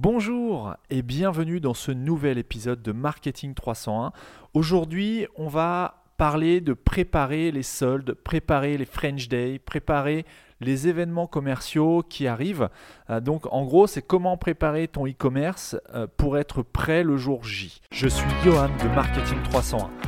Bonjour et bienvenue dans ce nouvel épisode de Marketing 301. Aujourd'hui, on va parler de préparer les soldes, préparer les French Day, préparer les événements commerciaux qui arrivent. Euh, donc en gros, c'est comment préparer ton e-commerce euh, pour être prêt le jour J. Je suis Johan de Marketing 301.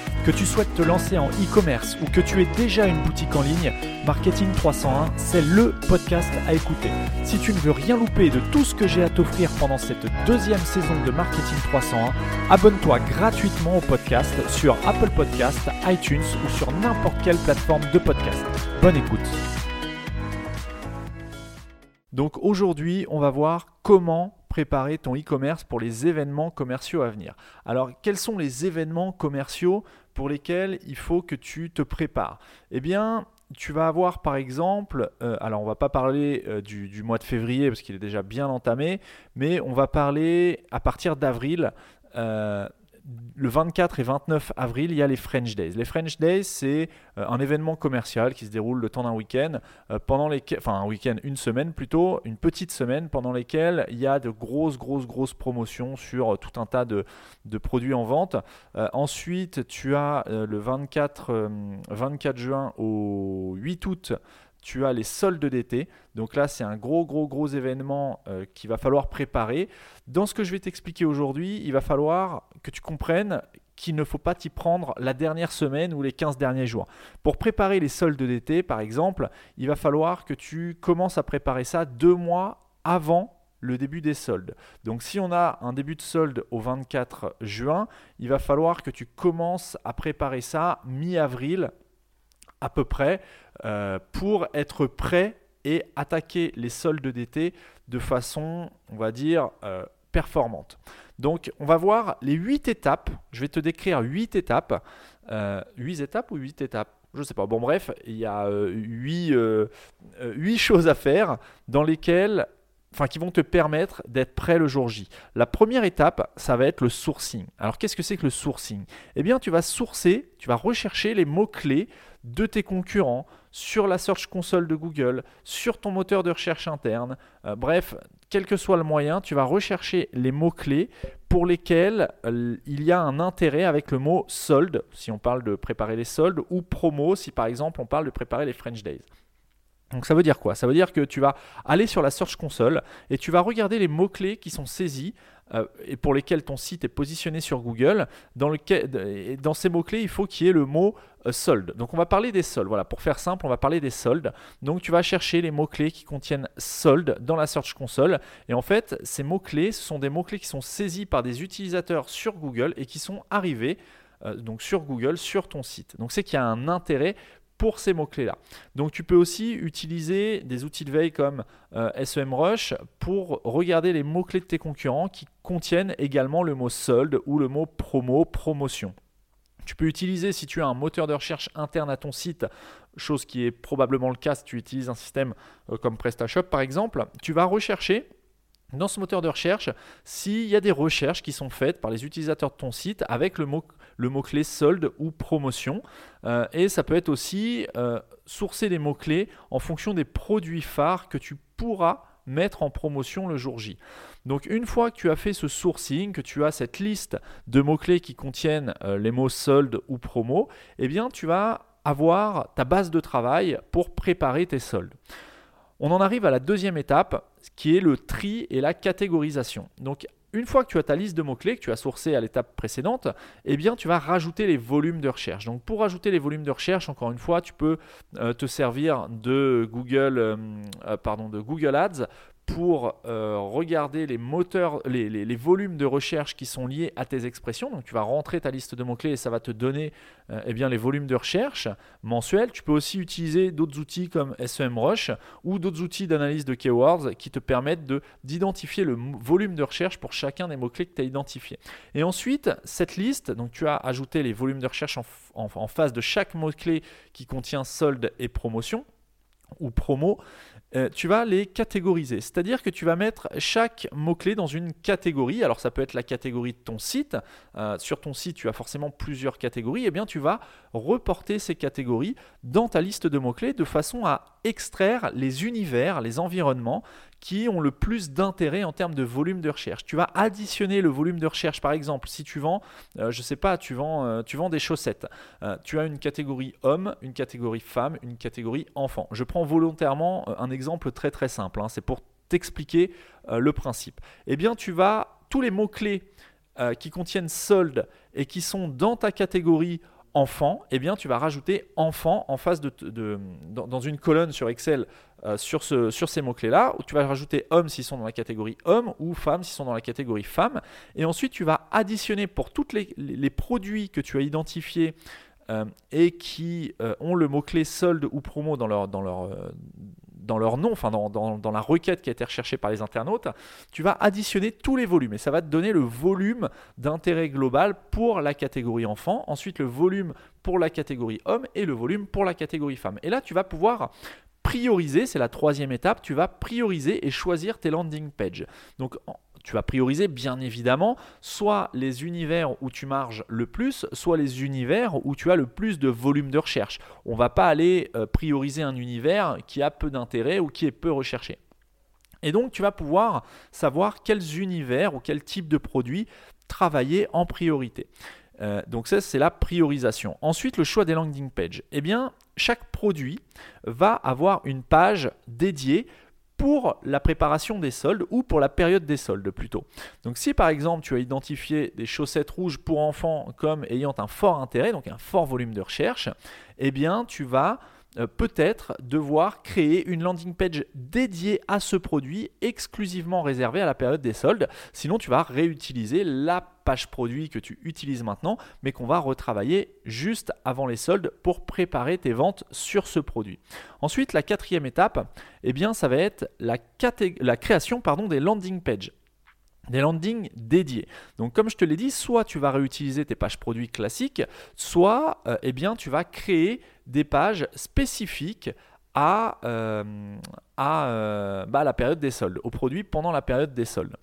Que tu souhaites te lancer en e-commerce ou que tu aies déjà une boutique en ligne, Marketing 301, c'est le podcast à écouter. Si tu ne veux rien louper de tout ce que j'ai à t'offrir pendant cette deuxième saison de Marketing 301, abonne-toi gratuitement au podcast sur Apple Podcast, iTunes ou sur n'importe quelle plateforme de podcast. Bonne écoute. Donc aujourd'hui, on va voir comment préparer ton e-commerce pour les événements commerciaux à venir. Alors, quels sont les événements commerciaux pour lesquels il faut que tu te prépares. Eh bien, tu vas avoir par exemple, euh, alors on va pas parler euh, du, mois de février parce qu'il est déjà bien entamé, mais on va parler à partir d'avril euh, le 24 et 29 avril, il y a les French Days. Les French Days, c'est euh, un événement commercial qui se déroule le temps d'un week-end, euh, pendant un week-end, une semaine plutôt, une petite semaine pendant lesquelles il y a de grosses, grosses, grosses promotions sur euh, tout un tas de, produits en vente. ensuite, tu as le 24, 24 juin au 8 août tu as les soldes d'été. Donc là, c'est un gros, gros, gros événement qu'il va falloir préparer. Dans ce que je vais t'expliquer aujourd'hui, il va falloir que tu comprennes qu'il ne faut pas t'y prendre la dernière semaine ou les 15 derniers jours. Pour préparer les soldes d'été, par exemple, il va falloir que tu commences à préparer ça deux mois avant le début des soldes. Donc si on a un début de solde au 24 juin, il va falloir que tu commences à préparer ça mi-avril à peu près euh, pour être prêt et attaquer les soldes d'été de façon, on va dire, euh, performante. Donc, on va voir les 8 étapes. Je vais te décrire 8 étapes. Euh, 8 étapes ou 8 étapes? Je ne sais pas. Bon, bref, il y a 8, euh, 8 choses à faire dans lesquelles enfin qui vont te permettre d'être prêt le jour J. La première étape, ça va être le sourcing. Alors qu'est-ce que c'est que le sourcing? Eh bien, tu vas sourcer, tu vas rechercher les mots-clés de tes concurrents sur la Search Console de Google, sur ton moteur de recherche interne. Euh, bref, quel que soit le moyen, tu vas rechercher les mots-clés pour lesquels euh, il y a un intérêt avec le mot solde, si on parle de préparer les soldes, ou promo, si par exemple on parle de préparer les French Days. Donc ça veut dire quoi? Ça veut dire que tu vas aller sur la Search Console et tu vas regarder les mots-clés qui sont saisis euh, et pour lesquels ton site est positionné sur Google. Dans, lequel, dans ces mots-clés, il faut qu'il y ait le mot euh, solde. Donc on va parler des soldes. Voilà, pour faire simple, on va parler des soldes. Donc tu vas chercher les mots-clés qui contiennent solde dans la Search Console. Et en fait, ces mots-clés, ce sont des mots-clés qui sont saisis par des utilisateurs sur Google et qui sont arrivés euh, donc sur Google, sur ton site. Donc c'est qu'il y a un intérêt pour ces mots-clés-là. Donc tu peux aussi utiliser des outils de veille comme euh, SEMrush pour regarder les mots-clés de tes concurrents qui contiennent également le mot solde ou le mot promo, promotion. Tu peux utiliser, si tu as un moteur de recherche interne à ton site, chose qui est probablement le cas si tu utilises un système euh, comme PrestaShop par exemple, tu vas rechercher dans ce moteur de recherche s'il y a des recherches qui sont faites par les utilisateurs de ton site avec le mot le mot-clé solde ou promotion. Euh, et ça peut être aussi euh, sourcer des mots-clés en fonction des produits phares que tu pourras mettre en promotion le jour J. Donc une fois que tu as fait ce sourcing, que tu as cette liste de mots-clés qui contiennent euh, les mots solde ou promo, eh bien tu vas avoir ta base de travail pour préparer tes soldes. On en arrive à la deuxième étape, qui est le tri et la catégorisation. Donc une fois que tu as ta liste de mots-clés que tu as sourcé à l'étape précédente, eh bien, tu vas rajouter les volumes de recherche. Donc, pour rajouter les volumes de recherche, encore une fois, tu peux euh, te servir de Google, euh, euh, de Google Ads pour euh, regarder les moteurs, les, volumes de recherche qui sont liés à tes expressions. Donc tu vas rentrer ta liste de mots-clés et ça va te donner euh, eh bien, les volumes de recherche mensuels. Tu peux aussi utiliser d'autres outils comme SEMrush ou d'autres outils d'analyse de keywords qui te permettent d'identifier le volume de recherche pour chacun des mots-clés que tu as identifiés. Et ensuite, cette liste, donc tu as ajouté les volumes de recherche en, en face de chaque mot-clé qui contient solde et promotion ou promo, euh, tu vas les catégoriser. C'est-à-dire que tu vas mettre chaque mot-clé dans une catégorie. Alors ça peut être la catégorie de ton site. Euh, sur ton site, tu as forcément plusieurs catégories. Et eh bien tu vas reporter ces catégories dans ta liste de mots-clés de façon à extraire les univers, les environnements qui ont le plus d'intérêt en termes de volume de recherche. Tu vas additionner le volume de recherche. Par exemple, si tu vends, euh, je ne sais pas, tu vends, tu vends des chaussettes. tu as une catégorie homme, une catégorie femme, une catégorie enfant. Je prends volontairement un exemple très très simple, hein. c'est pour t'expliquer euh, le principe. Eh bien, tu vas, tous les mots-clés euh, qui contiennent solde et qui sont dans ta catégorie enfant, eh bien, tu vas rajouter enfant en face de, dans, une colonne sur Excel euh, sur, ce, sur ces mots-clés-là, où tu vas rajouter homme s'ils sont dans la catégorie homme ou femme s'ils sont dans la catégorie femme. Et ensuite, tu vas additionner pour tous les, produits que tu as identifiés et qui ont le mot-clé solde ou promo dans leur, dans dans nom, enfin dans, la requête qui a été recherchée par les internautes, tu vas additionner tous les volumes et ça va te donner le volume d'intérêt global pour la catégorie enfant, ensuite le volume pour la catégorie homme et le volume pour la catégorie femme. Et là, tu vas pouvoir prioriser, c'est la troisième étape, tu vas prioriser et choisir tes landing pages. Donc tu vas prioriser bien évidemment soit les univers où tu marges le plus, soit les univers où tu as le plus de volume de recherche. On ne va pas aller euh, prioriser un univers qui a peu d'intérêt ou qui est peu recherché. Et donc tu vas pouvoir savoir quels univers ou quel type de produit travailler en priorité. Euh, donc ça, c'est la priorisation. Ensuite, le choix des landing pages. Eh bien, chaque produit va avoir une page dédiée pour la préparation des soldes ou pour la période des soldes plutôt. Donc si par exemple tu as identifié des chaussettes rouges pour enfants comme ayant un fort intérêt, donc un fort volume de recherche, eh bien tu vas euh, peut-être devoir créer une landing page dédiée à ce produit exclusivement réservée à la période des soldes. Sinon, tu vas réutiliser la page produit que tu utilises maintenant, mais qu'on va retravailler juste avant les soldes pour préparer tes ventes sur ce produit. Ensuite, la quatrième étape, eh bien, ça va être la, la création pardon, des landing pages des landings dédiés. Donc comme je te l'ai dit, soit tu vas réutiliser tes pages produits classiques, soit euh, eh bien, tu vas créer des pages spécifiques à, euh, à euh, bah, la période des soldes, aux produits pendant la période des soldes.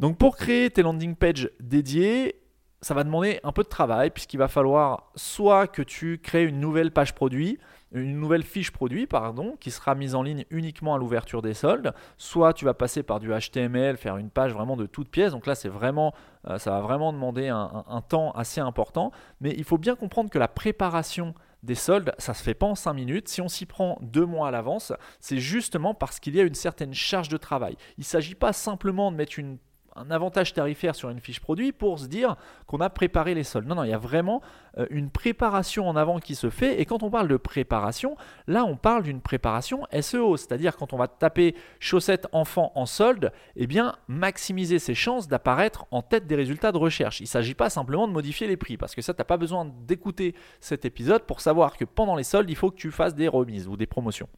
Donc pour créer tes landing pages dédiées, ça va demander un peu de travail puisqu'il va falloir soit que tu crées une nouvelle page produit, une nouvelle fiche produit, pardon, qui sera mise en ligne uniquement à l'ouverture des soldes. Soit tu vas passer par du HTML, faire une page vraiment de toutes pièces. Donc là, c'est vraiment, euh, ça va vraiment demander un, temps assez important. Mais il faut bien comprendre que la préparation des soldes, ça se fait pas en 5 minutes. Si on s'y prend deux mois à l'avance, c'est justement parce qu'il y a une certaine charge de travail. Il ne s'agit pas simplement de mettre une un avantage tarifaire sur une fiche produit pour se dire qu'on a préparé les soldes. Non, non, il y a vraiment euh, une préparation en avant qui se fait. Et quand on parle de préparation, là, on parle d'une préparation SEO, c'est-à-dire quand on va taper chaussettes enfants en solde, eh bien, maximiser ses chances d'apparaître en tête des résultats de recherche. Il ne s'agit pas simplement de modifier les prix, parce que ça, tu n'as pas besoin d'écouter cet épisode pour savoir que pendant les soldes, il faut que tu fasses des remises ou des promotions.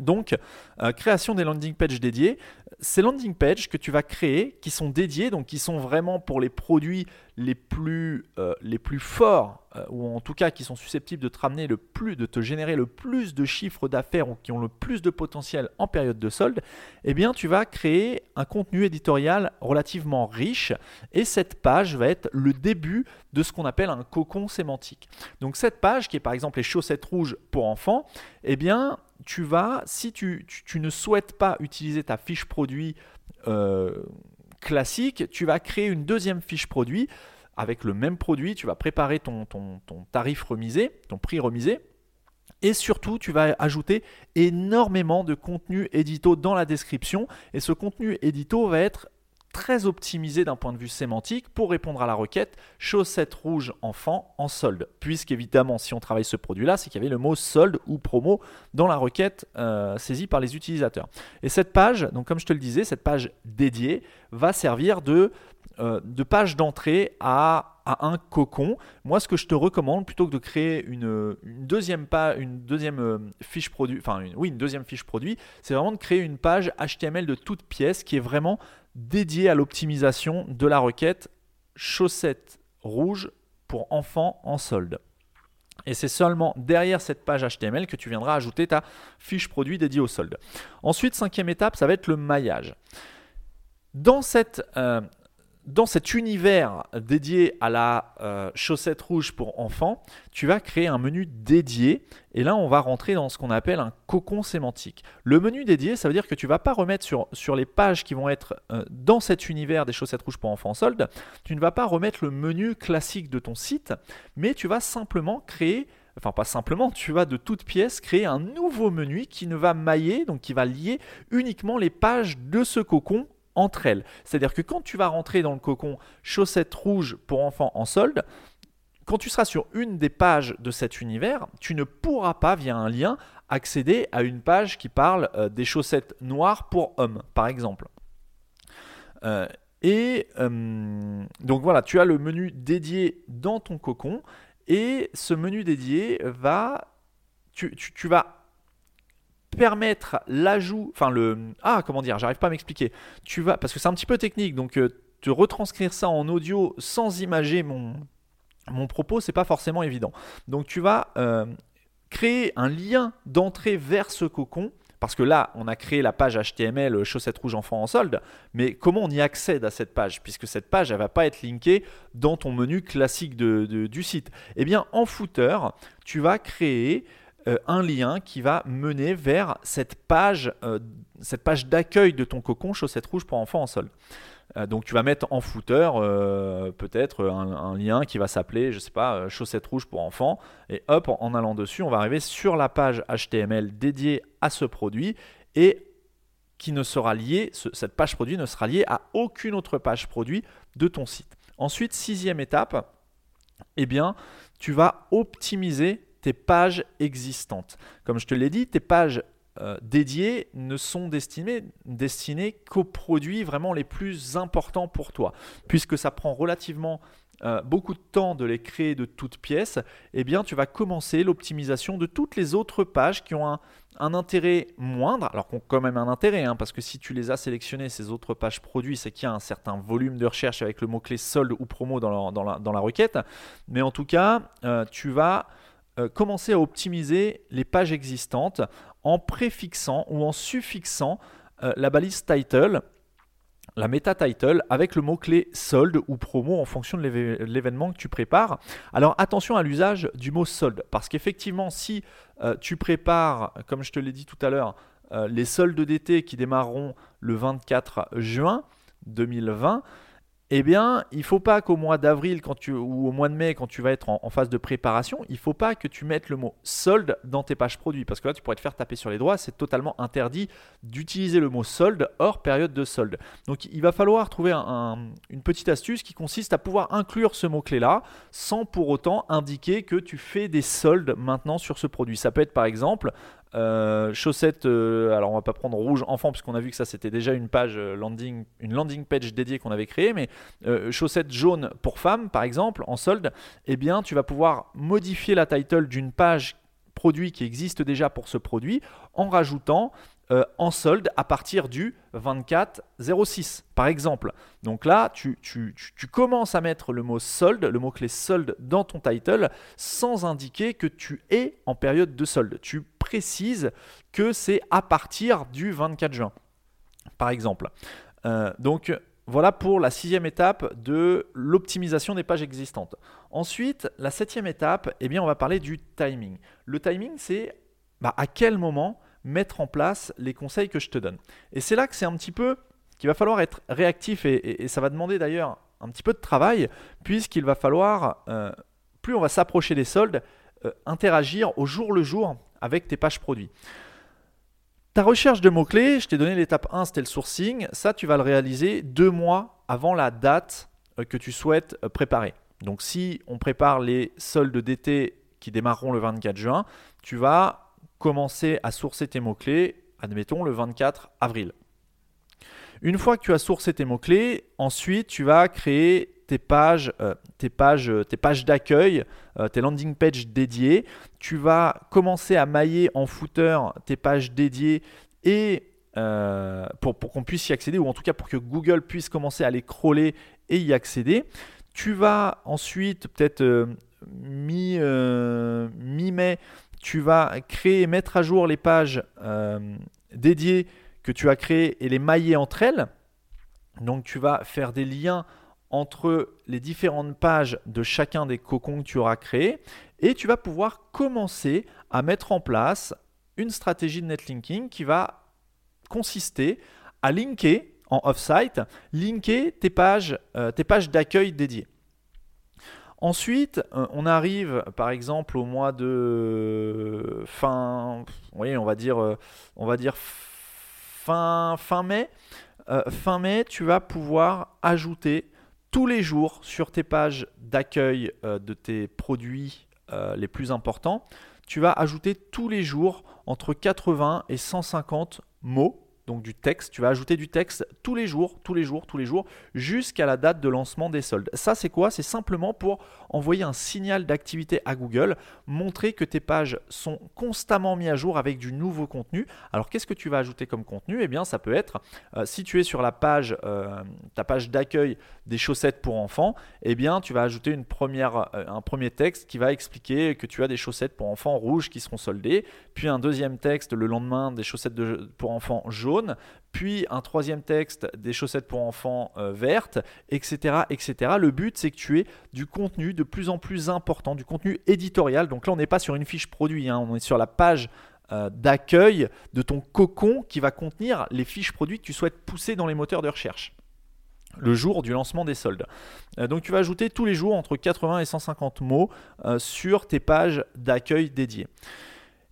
Donc, euh, création des landing pages dédiées. Ces landing pages que tu vas créer, qui sont dédiées, donc qui sont vraiment pour les produits les plus, euh, forts, euh, ou en tout cas qui sont susceptibles de te ramener le plus, de te générer le plus de chiffres d'affaires ou qui ont le plus de potentiel en période de solde, eh bien tu vas créer un contenu éditorial relativement riche et cette page va être le début de ce qu'on appelle un cocon sémantique. Donc cette page qui est par exemple les chaussettes rouges pour enfants, eh bien tu vas, si tu, ne souhaites pas utiliser ta fiche produit euh, classique, tu vas créer une deuxième fiche produit avec le même produit, tu vas préparer ton, ton, tarif remisé, ton prix remisé. Et surtout, tu vas ajouter énormément de contenu édito dans la description. Et ce contenu édito va être très optimisé d'un point de vue sémantique pour répondre à la requête chaussettes rouges enfant en solde. Puisqu'évidemment, si on travaille ce produit-là, c'est qu'il y avait le mot solde ou promo dans la requête euh, saisie par les utilisateurs. Et cette page, donc comme je te le disais, cette page dédiée va servir de, euh, de page d'entrée à à un cocon. Moi, ce que je te recommande, plutôt que de créer une, deuxième, page, une deuxième euh, fiche produit, enfin, oui, une deuxième fiche produit, c'est vraiment de créer une page HTML de toute pièce qui est vraiment dédiée à l'optimisation de la requête chaussettes rouges pour enfants en solde. Et c'est seulement derrière cette page HTML que tu viendras ajouter ta fiche produit dédiée au solde. Ensuite, cinquième étape, ça va être le maillage. Dans cette, euh, dans cet univers dédié à la euh, chaussette rouge pour enfants, tu vas créer un menu dédié. Et là, on va rentrer dans ce qu'on appelle un cocon sémantique. Le menu dédié, ça veut dire que tu ne vas pas remettre sur, les pages qui vont être euh, dans cet univers des chaussettes rouges pour enfants soldes, tu ne vas pas remettre le menu classique de ton site, mais tu vas simplement créer enfin pas simplement, tu vas de toute pièce créer un nouveau menu qui ne va mailler, donc qui va lier uniquement les pages de ce cocon entre elles. C'est-à-dire que quand tu vas rentrer dans le cocon chaussettes rouges pour enfants en solde, quand tu seras sur une des pages de cet univers, tu ne pourras pas, via un lien, accéder à une page qui parle euh, des chaussettes noires pour hommes, par exemple. Euh, et euh, donc voilà, tu as le menu dédié dans ton cocon, et ce menu dédié va... tu vas permettre l'ajout, enfin le, ah comment dire, j'arrive pas à m'expliquer. Tu vas, parce que c'est un petit peu technique, donc euh, te retranscrire ça en audio sans imager mon mon propos, c'est pas forcément évident. Donc tu vas euh, créer un lien d'entrée vers ce cocon. Parce que là, on a créé la page HTML euh, chaussettes rouges enfants en solde, mais comment on y accède à cette page Puisque cette page, elle va pas être linkée dans ton menu classique du site. Eh bien, en footer, tu vas créer euh, un lien qui va mener vers cette page, euh, d'accueil de ton cocon chaussettes rouges pour enfants en sol. Euh, donc tu vas mettre en footer peut-être un, lien qui va s'appeler, je sais pas, chaussettes rouges pour enfants. Et hop, en, allant dessus, on va arriver sur la page HTML dédiée à ce produit et qui ne sera liée, cette page produit ne sera liée à aucune autre page produit de ton site. Ensuite, sixième étape, eh bien, tu vas optimiser tes pages existantes. Comme je te l'ai dit, tes pages euh, dédiées ne sont destinées, destinées qu'aux produits vraiment les plus importants pour toi. Puisque ça prend relativement euh, beaucoup de temps de les créer de toutes pièces, eh bien tu vas commencer l'optimisation de toutes les autres pages qui ont un, intérêt moindre, alors qu'on quand même un intérêt, hein, parce que si tu les as sélectionnées, ces autres pages produits, c'est qu'il y a un certain volume de recherche avec le mot-clé solde ou promo dans la, requête. Mais en tout cas, euh, tu vas euh, commencer à optimiser les pages existantes en préfixant ou en suffixant euh, la balise title, la meta title, avec le mot-clé solde ou promo en fonction de l'événement que tu prépares. Alors attention à l'usage du mot solde, parce qu'effectivement, si euh, tu prépares, comme je te l'ai dit tout à l'heure, les soldes d'été qui démarreront le 24 juin 2020, eh bien, il ne faut pas qu'au mois d'avril ou au mois de mai, quand tu vas être en, phase de préparation, il ne faut pas que tu mettes le mot solde dans tes pages produits. Parce que là, tu pourrais te faire taper sur les doigts. C'est totalement interdit d'utiliser le mot solde hors période de solde. Donc, il va falloir trouver une petite astuce qui consiste à pouvoir inclure ce mot-clé-là sans pour autant indiquer que tu fais des soldes maintenant sur ce produit. Ça peut être par exemple euh, chaussettes, euh, alors on va pas prendre rouge enfant puisqu'on a vu que ça c'était déjà une page euh, landing, une landing page dédiée qu'on avait créée, mais chaussettes jaunes pour femmes par exemple en solde, eh bien tu vas pouvoir modifier la title d'une page produit qui existe déjà pour ce produit en rajoutant en solde à partir du 24,06 par exemple. Donc là, tu, commences à mettre le mot solde, le mot-clé solde dans ton title sans indiquer que tu es en période de solde. Tu précises que c'est à partir du 24 juin par exemple. Euh, donc voilà pour la sixième étape de l'optimisation des pages existantes. Ensuite, la septième étape, eh on va parler du timing. Le timing, c'est bah, à quel moment mettre en place les conseils que je te donne. Et c'est là que c'est un petit peu qu'il va falloir être réactif et, ça va demander d'ailleurs un petit peu de travail puisqu'il va falloir, euh, plus on va s'approcher des soldes, euh, interagir au jour le jour avec tes pages produits. Ta recherche de mots-clés, je t'ai donné l'étape 1, c'était le sourcing. Ça, tu vas le réaliser deux mois avant la date euh, que tu souhaites euh, préparer. Donc si on prépare les soldes d'été qui démarreront le 24 juin, tu vas commencer à sourcer tes mots-clés, admettons, le 24 avril. Une fois que tu as sourcé tes mots-clés, ensuite tu vas créer tes pages, euh, tes pages, tes pages d'accueil, euh, tes landing pages dédiées. Tu vas commencer à mailler en footer tes pages dédiées et euh, pour, pour qu'on puisse y accéder, ou en tout cas pour que Google puisse commencer à les crawler et y accéder. Tu vas ensuite, peut-être mi-mai, mi tu vas créer, mettre à jour les pages dédiées que tu as créées et les mailler entre elles. Donc tu vas faire des liens entre les différentes pages de chacun des cocons que tu auras créés et tu vas pouvoir commencer à mettre en place une stratégie de netlinking qui va consister à linker en off-site, linker tes pages, euh, tes pages d'accueil dédiées. Ensuite, euh, on arrive par exemple au mois de fin, oui, on va dire, euh, on va dire fin, fin mai. fin mai, tu vas pouvoir ajouter tous les jours sur tes pages d'accueil euh, de tes produits euh, les plus importants, tu vas ajouter tous les jours entre 80 et 150 mots donc du texte. Tu vas ajouter du texte tous les jours, tous les jours, tous les jours, jusqu'à la date de lancement des soldes. Ça, c'est quoi? C'est simplement pour envoyer un signal d'activité à Google, montrer que tes pages sont constamment mises à jour avec du nouveau contenu. Alors, qu'est-ce que tu vas ajouter comme contenu? Eh bien, ça peut être, euh, si tu es sur la page, euh, ta page d'accueil des chaussettes pour enfants, eh bien, tu vas ajouter euh, un premier texte qui va expliquer que tu as des chaussettes pour enfants rouges qui seront soldées, puis un deuxième texte le lendemain des chaussettes pour enfants jaunes puis un troisième texte des chaussettes pour enfants euh, vertes, etc., etc. Le but, c'est que tu aies du contenu de plus en plus important, du contenu éditorial. Donc là, on n'est pas sur une fiche produit, hein. on est sur la page euh, d'accueil de ton cocon qui va contenir les fiches produits que tu souhaites pousser dans les moteurs de recherche le jour du lancement des soldes. Euh, donc tu vas ajouter tous les jours entre 80 et 150 mots sur tes pages d'accueil dédiées.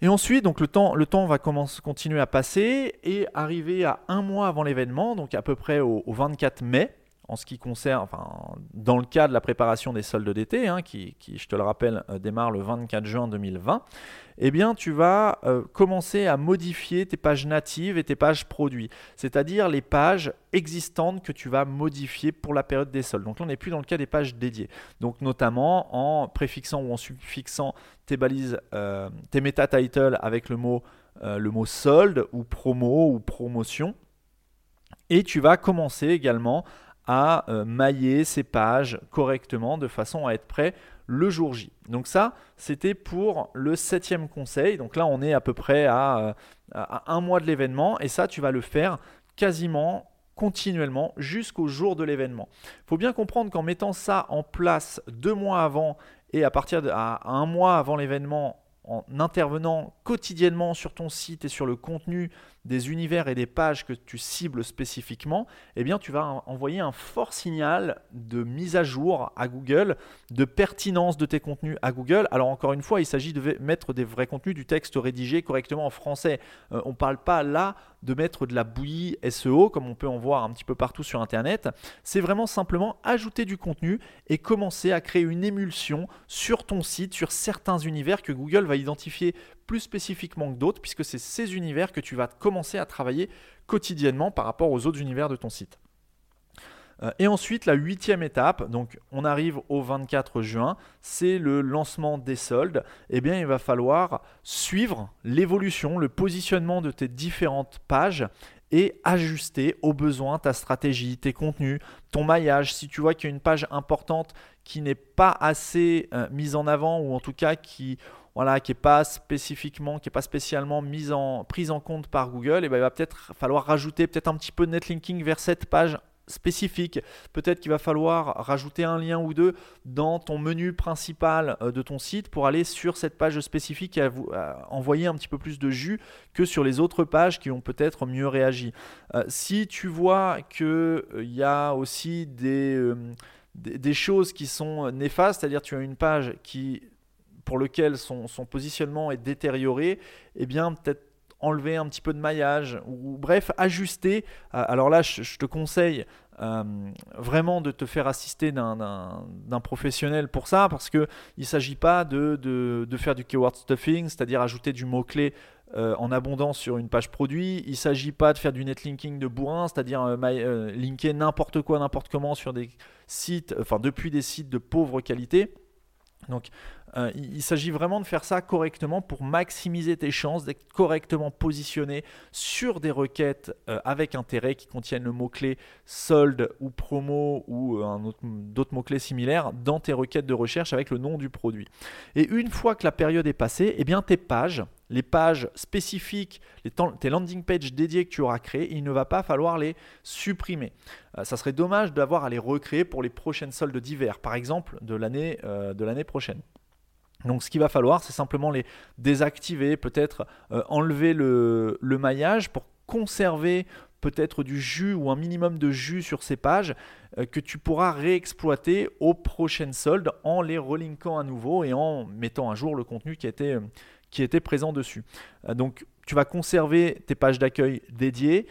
Et ensuite, donc le temps, va commencer, continuer à passer et arriver à un mois avant l'événement, donc à peu près au, 24 mai, en ce qui concerne, enfin, dans le cas de la préparation des soldes d'été, hein, qui, je te le rappelle, euh, démarre le 24 juin 2020 eh bien tu vas euh, commencer à modifier tes pages natives et tes pages produits, c'est-à-dire les pages existantes que tu vas modifier pour la période des soldes. Donc là, on n'est plus dans le cas des pages dédiées. Donc notamment en préfixant ou en suffixant tes balises, euh, tes meta titles avec le mot, le mot solde ou promo ou promotion. Et tu vas commencer également à mailler ces pages correctement de façon à être prêt le jour J. Donc ça, c'était pour le septième conseil. Donc là, on est à peu près à, euh, un mois de l'événement et ça, tu vas le faire quasiment continuellement jusqu'au jour de l'événement. Il faut bien comprendre qu'en mettant ça en place deux mois avant et à partir de un mois avant l'événement, en intervenant quotidiennement sur ton site et sur le contenu des univers et des pages que tu cibles spécifiquement, eh bien tu vas envoyer un fort signal de mise à jour à Google, de pertinence de tes contenus à Google. Alors encore une fois, il s'agit de mettre des vrais contenus, du texte rédigé correctement en français. Euh, on ne parle pas là de mettre de la bouillie SEO comme on peut en voir un petit peu partout sur Internet. C'est vraiment simplement ajouter du contenu et commencer à créer une émulsion sur ton site, sur certains univers que Google va identifier plus spécifiquement que d'autres, puisque c'est ces univers que tu vas commencer à travailler quotidiennement par rapport aux autres univers de ton site. Euh, et ensuite, la huitième étape, donc on arrive au 24 juin, c'est le lancement des soldes. Eh bien, il va falloir suivre l'évolution, le positionnement de tes différentes pages et ajuster au besoin ta stratégie, tes contenus, ton maillage. Si tu vois qu'il y a une page importante qui n'est pas assez euh, mise en avant ou en tout cas qui voilà, qui n'est pas spécifiquement, qui est pas spécialement mise en, prise en compte par Google, et ben, il va peut-être falloir rajouter peut-être un petit peu de netlinking vers cette page spécifique. Peut-être qu'il va falloir rajouter un lien ou deux dans ton menu principal euh, de ton site pour aller sur cette page spécifique et envoyer un petit peu plus de jus que sur les autres pages qui ont peut-être mieux réagi. Euh, si tu vois qu'il euh, y a aussi des, des, choses qui sont néfastes, c'est-à-dire tu as une page qui pour lequel son, positionnement est détérioré, eh bien peut-être enlever un petit peu de maillage, ou bref, ajuster. alors là, je te conseille euh, vraiment de te faire assister d'un professionnel pour ça, parce qu'il ne s'agit pas de, faire du keyword stuffing, c'est-à-dire ajouter du mot-clé euh, en abondance sur une page produit. Il ne s'agit pas de faire du netlinking de bourrin, c'est-à-dire euh, linker n'importe quoi, n'importe comment sur des sites, enfin depuis des sites de pauvre qualité. Donc euh, il, s'agit vraiment de faire ça correctement pour maximiser tes chances d'être correctement positionné sur des requêtes euh, avec intérêt qui contiennent le mot-clé solde ou promo ou euh, d'autres mots-clés similaires dans tes requêtes de recherche avec le nom du produit. Et une fois que la période est passée, eh bien tes pages, les pages spécifiques, tes landing pages dédiées que tu auras créées, il ne va pas falloir les supprimer. ça serait dommage d'avoir à les recréer pour les prochaines soldes d'hiver, par exemple de l'année prochaine. Donc ce qu'il va falloir, c'est simplement les désactiver, peut-être euh, enlever le, maillage pour conserver peut-être du jus ou un minimum de jus sur ces pages euh, que tu pourras réexploiter aux prochaines soldes en les relinkant à nouveau et en mettant à jour le contenu qui était, euh, qui était présent dessus. donc tu vas conserver tes pages d'accueil dédiées,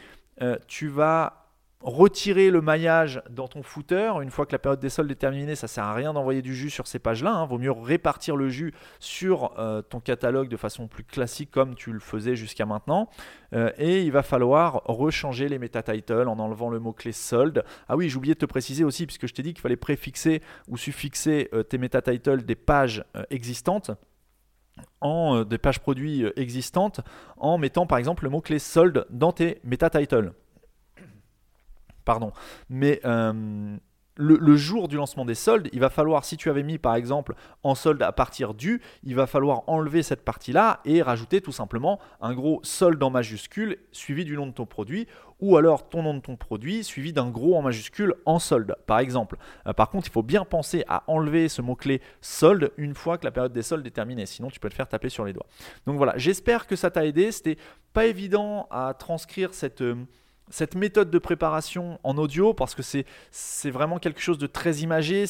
tu vas retirer le maillage dans ton footer. Une fois que la période des soldes est terminée, ça sert à rien d'envoyer du jus sur ces pages-là. Hein. Vaut mieux répartir le jus sur euh, ton catalogue de façon plus classique comme tu le faisais jusqu'à maintenant. Euh, et il va falloir rechanger les meta-titles en enlevant le mot-clé solde. Ah oui, j'ai oublié de te préciser aussi, puisque je t'ai dit qu'il fallait préfixer ou suffixer euh, tes meta-titles des pages existantes en des pages produits existantes en mettant par exemple le mot-clé solde dans tes meta-titles. Pardon. Mais euh, le, jour du lancement des soldes, il va falloir, si tu avais mis par exemple en solde à partir du, il va falloir enlever cette partie-là et rajouter tout simplement un gros solde en majuscule suivi du nom de ton produit ou alors ton nom de ton produit suivi d'un gros en majuscule en solde, par exemple. Euh, par contre, il faut bien penser à enlever ce mot-clé solde une fois que la période des soldes est terminée, sinon tu peux te faire taper sur les doigts. Donc voilà, j'espère que ça t'a aidé. C'était pas évident à transcrire cette... Euh, cette méthode de préparation en audio parce que c'est vraiment quelque chose de très imagé,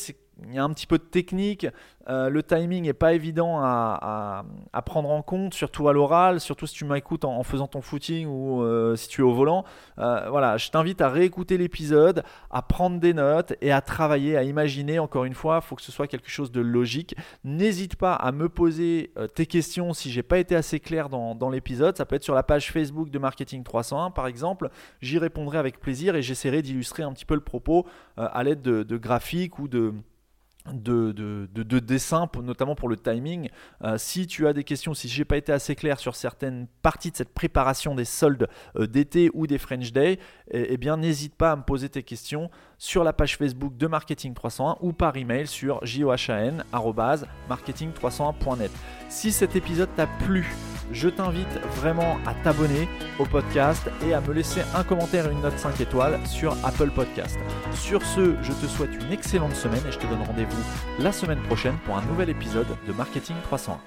il y a un petit peu de technique, euh, le timing n'est pas évident à, prendre en compte, surtout à l'oral, surtout si tu m'écoutes en, faisant ton footing ou euh, si tu es au volant. Euh, voilà, je t'invite à réécouter l'épisode, à prendre des notes et à travailler, à imaginer. Encore une fois, il faut que ce soit quelque chose de logique. N'hésite pas à me poser tes questions si j'ai pas été assez clair dans, l'épisode. Ça peut être sur la page Facebook de Marketing 301 par exemple. J'y répondrai avec plaisir et j'essaierai d'illustrer un petit peu le propos à l'aide de graphiques ou de de, de, dessin, notamment pour le timing. Euh, si tu as des questions, si j'ai pas été assez clair sur certaines parties de cette préparation des soldes euh, d'été ou des French Day, eh, eh bien n'hésite pas à me poser tes questions sur la page Facebook de Marketing 301 ou par email sur johan@marketing301.net. Si cet épisode t'a plu, je t'invite vraiment à t'abonner au podcast et à me laisser un commentaire et une note 5 étoiles sur Apple Podcast. Sur ce, je te souhaite une excellente semaine et je te donne rendez-vous la semaine prochaine pour un nouvel épisode de Marketing 301.